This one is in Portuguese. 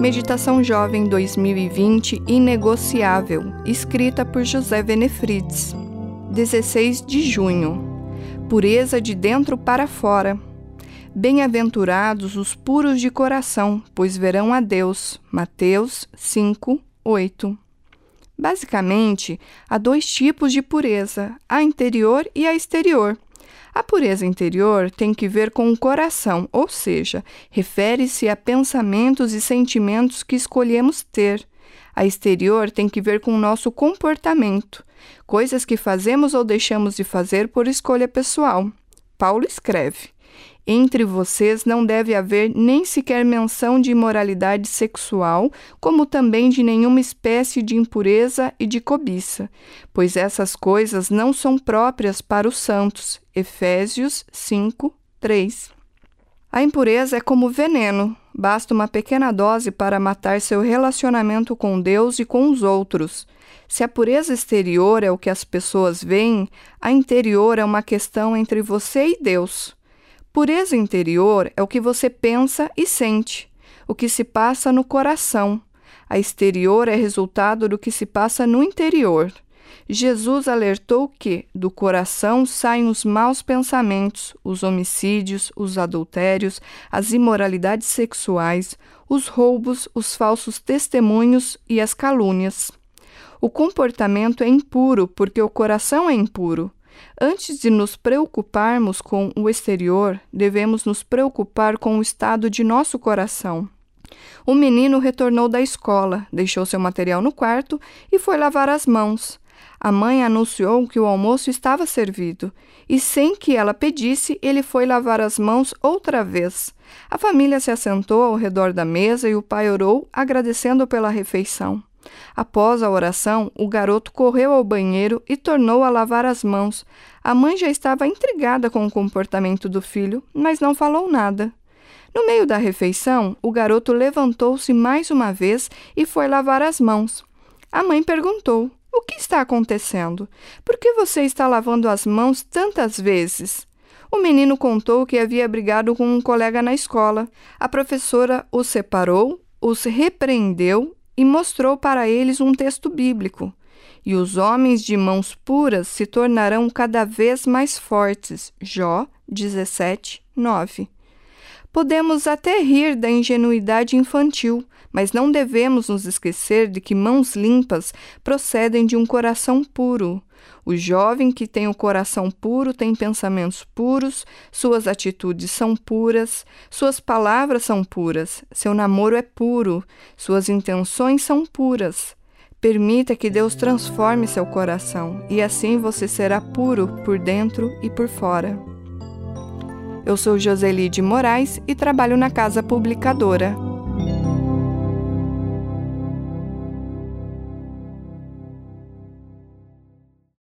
Meditação Jovem 2020 Inegociável, escrita por José Venefrides. 16 de junho. Pureza de dentro para fora. Bem-aventurados os puros de coração, pois verão a Deus. Mateus 5, 8. Basicamente, há dois tipos de pureza, a interior e a exterior. A pureza interior tem que ver com o coração, ou seja, refere-se a pensamentos e sentimentos que escolhemos ter. A exterior tem que ver com o nosso comportamento, coisas que fazemos ou deixamos de fazer por escolha pessoal. Paulo escreve: entre vocês não deve haver nem sequer menção de imoralidade sexual, como também de nenhuma espécie de impureza e de cobiça, pois essas coisas não são próprias para os santos. Efésios 5, 3. A impureza é como veneno, basta uma pequena dose para matar seu relacionamento com Deus e com os outros. Se a pureza exterior é o que as pessoas veem, a interior é uma questão entre você e Deus. Pureza interior é o que você pensa e sente, o que se passa no coração. A exterior é resultado do que se passa no interior. Jesus alertou que do coração saem os maus pensamentos, os homicídios, os adultérios, as imoralidades sexuais, os roubos, os falsos testemunhos e as calúnias. O comportamento é impuro porque o coração é impuro. Antes de nos preocuparmos com o exterior, devemos nos preocupar com o estado de nosso coração. O menino retornou da escola, deixou seu material no quarto e foi lavar as mãos. A mãe anunciou que o almoço estava servido e, sem que ela pedisse, ele foi lavar as mãos outra vez. A família se assentou ao redor da mesa e o pai orou, agradecendo pela refeição. Após a oração, o garoto correu ao banheiro e tornou a lavar as mãos. A mãe já estava intrigada com o comportamento do filho, mas não falou nada. No meio da refeição, o garoto levantou-se mais uma vez e foi lavar as mãos. A mãe perguntou: O que está acontecendo? Por que você está lavando as mãos tantas vezes? O menino contou que havia brigado com um colega na escola. A professora os separou, os repreendeu e mostrou para eles um texto bíblico. E os homens de mãos puras se tornarão cada vez mais fortes. Jó 17, 9. Podemos até rir da ingenuidade infantil, mas não devemos nos esquecer de que mãos limpas procedem de um coração puro. O jovem que tem o coração puro tem pensamentos puros, suas atitudes são puras, suas palavras são puras, seu namoro é puro, suas intenções são puras. Permita que Deus transforme seu coração e assim você será puro por dentro e por fora. Eu sou Joseli de Moraes e trabalho na Casa Publicadora.